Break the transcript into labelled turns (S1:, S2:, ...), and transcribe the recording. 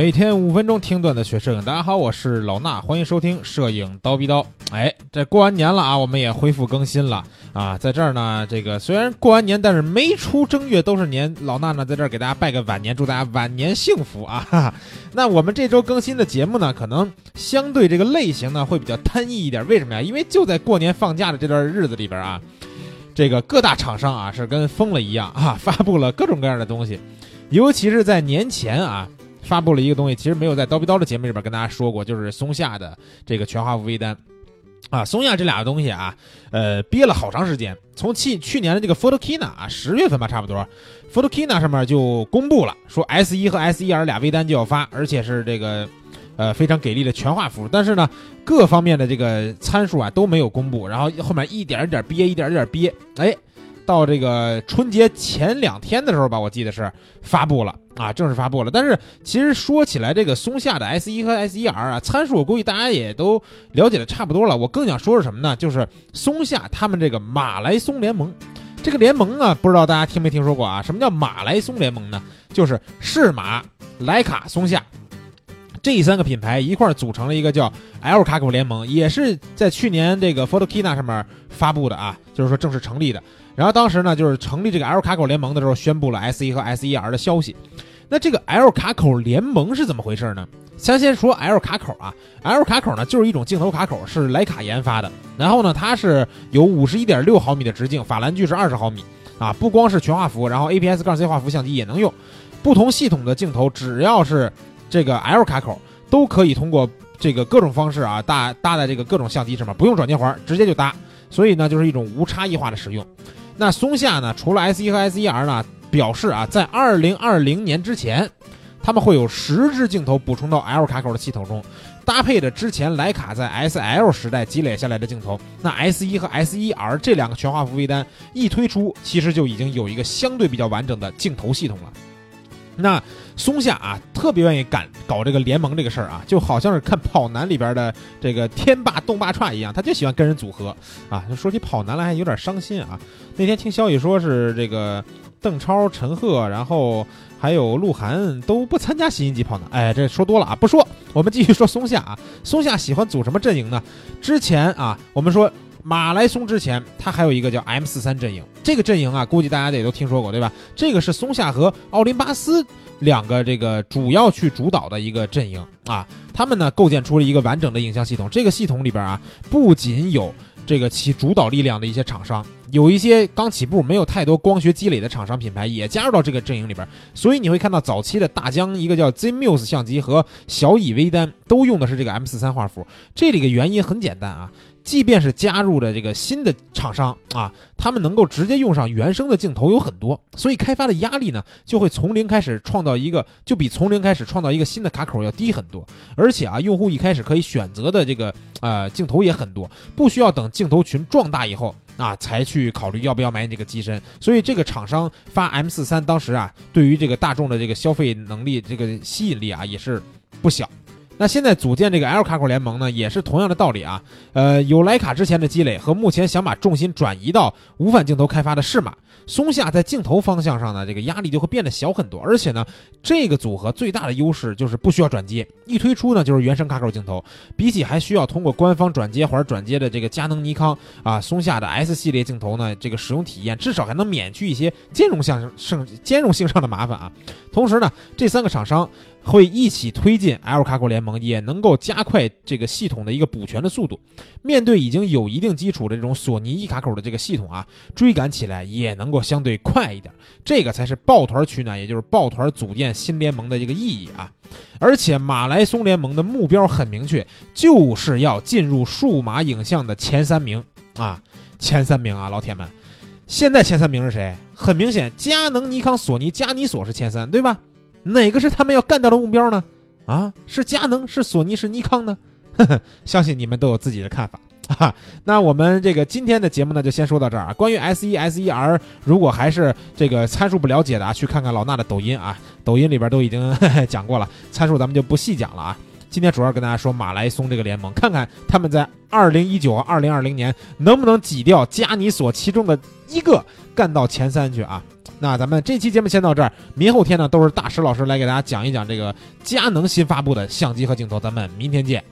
S1: 每天五分钟听段子学摄影，大家好，我是老衲，欢迎收听摄影刀逼刀。哎，这过完年了啊，我们也恢复更新了啊，在这儿呢，这个虽然过完年，但是没出正月都是年。老衲呢，在这儿给大家拜个晚年，祝大家晚年幸福啊！哈哈。那我们这周更新的节目呢，可能相对这个类型呢会比较单一一点，为什么呀？因为就在过年放假的这段日子里边啊，这个各大厂商啊是跟疯了一样啊，发布了各种各样的东西，尤其是在年前啊。发布了一个东西，其实没有在刀逼刀的节目里边跟大家说过，就是松下的这个全画幅微单，啊，松下这俩东西啊，呃，憋了好长时间，从去去年的这个 Photokina 啊，十月份吧，差不多，Photokina 上面就公布了，说 S 一和 S 一 R 俩微单就要发，而且是这个，呃，非常给力的全画幅，但是呢，各方面的这个参数啊都没有公布，然后后面一点一点憋，一点一点憋，哎。到这个春节前两天的时候吧，我记得是发布了啊，正式发布了。但是其实说起来，这个松下的 S 一和 S 一 R 啊，参数我估计大家也都了解的差不多了。我更想说是什么呢？就是松下他们这个马来松联盟，这个联盟呢，不知道大家听没听说过啊？什么叫马来松联盟呢？就是适马、徕卡、松下这三个品牌一块组成了一个叫 L 卡口联盟，也是在去年这个 Photokina 上面发布的啊，就是说正式成立的。然后当时呢，就是成立这个 L 卡口联盟的时候，宣布了 S 一和 S 一 R 的消息。那这个 L 卡口联盟是怎么回事呢？先先说 L 卡口啊，L 卡口呢就是一种镜头卡口，是徕卡研发的。然后呢，它是有五十一点六毫米的直径，法兰距是二十毫米啊。不光是全画幅，然后 APS-C 画幅相机也能用。不同系统的镜头，只要是这个 L 卡口，都可以通过这个各种方式啊搭搭在这个各种相机上面，不用转接环，直接就搭。所以呢，就是一种无差异化的使用。那松下呢？除了 S 一和 S 一 R 呢，表示啊，在二零二零年之前，他们会有十支镜头补充到 L 卡口的系统中，搭配着之前徕卡在 S L 时代积累下来的镜头。那 S 一和 S 一 R 这两个全画幅微单一推出，其实就已经有一个相对比较完整的镜头系统了。那松下啊，特别愿意敢搞这个联盟这个事儿啊，就好像是看跑男里边的这个天霸动霸串一样，他就喜欢跟人组合啊。说起跑男来还有点伤心啊。那天听消息说是这个邓超、陈赫，然后还有鹿晗都不参加新一季跑男。哎，这说多了啊，不说。我们继续说松下啊，松下喜欢组什么阵营呢？之前啊，我们说。马来松之前，它还有一个叫 M 四三阵营，这个阵营啊，估计大家也都听说过，对吧？这个是松下和奥林巴斯两个这个主要去主导的一个阵营啊，他们呢构建出了一个完整的影像系统。这个系统里边啊，不仅有这个起主导力量的一些厂商，有一些刚起步没有太多光学积累的厂商品牌也加入到这个阵营里边，所以你会看到早期的大疆一个叫 ZMuse 相机和小蚁微单都用的是这个 M 四三画幅。这里个原因很简单啊。即便是加入了这个新的厂商啊，他们能够直接用上原生的镜头有很多，所以开发的压力呢就会从零开始创造一个，就比从零开始创造一个新的卡口要低很多。而且啊，用户一开始可以选择的这个呃镜头也很多，不需要等镜头群壮大以后啊才去考虑要不要买你这个机身。所以这个厂商发 M 四三当时啊，对于这个大众的这个消费能力、这个吸引力啊也是不小。那现在组建这个 L 卡口联盟呢，也是同样的道理啊。呃，有徕卡之前的积累和目前想把重心转移到无反镜头开发的适马，松下在镜头方向上呢，这个压力就会变得小很多。而且呢，这个组合最大的优势就是不需要转接，一推出呢就是原生卡口镜头。比起还需要通过官方转接环转接的这个佳能、尼康啊，松下的 S 系列镜头呢，这个使用体验至少还能免去一些兼容性上兼容性上的麻烦啊。同时呢，这三个厂商。会一起推进 L 卡口联盟，也能够加快这个系统的一个补全的速度。面对已经有一定基础的这种索尼 E 卡口的这个系统啊，追赶起来也能够相对快一点。这个才是抱团取暖，也就是抱团组建新联盟的这个意义啊。而且马来松联盟的目标很明确，就是要进入数码影像的前三名啊，前三名啊，老铁们。现在前三名是谁？很明显，佳能、尼康、索尼、佳尼索是前三，对吧？哪个是他们要干掉的目标呢？啊，是佳能，是索尼，是尼康呢？呵呵，相信你们都有自己的看法 啊。那我们这个今天的节目呢，就先说到这儿啊。关于 S 一、S 一 R，如果还是这个参数不了解的啊，去看看老衲的抖音啊，抖音里边都已经 讲过了，参数咱们就不细讲了啊。今天主要跟大家说马来松这个联盟，看看他们在二零一九和二零二零年能不能挤掉加尼索其中的一个干到前三去啊！那咱们这期节目先到这儿，明后天呢都是大石老师来给大家讲一讲这个佳能新发布的相机和镜头，咱们明天见。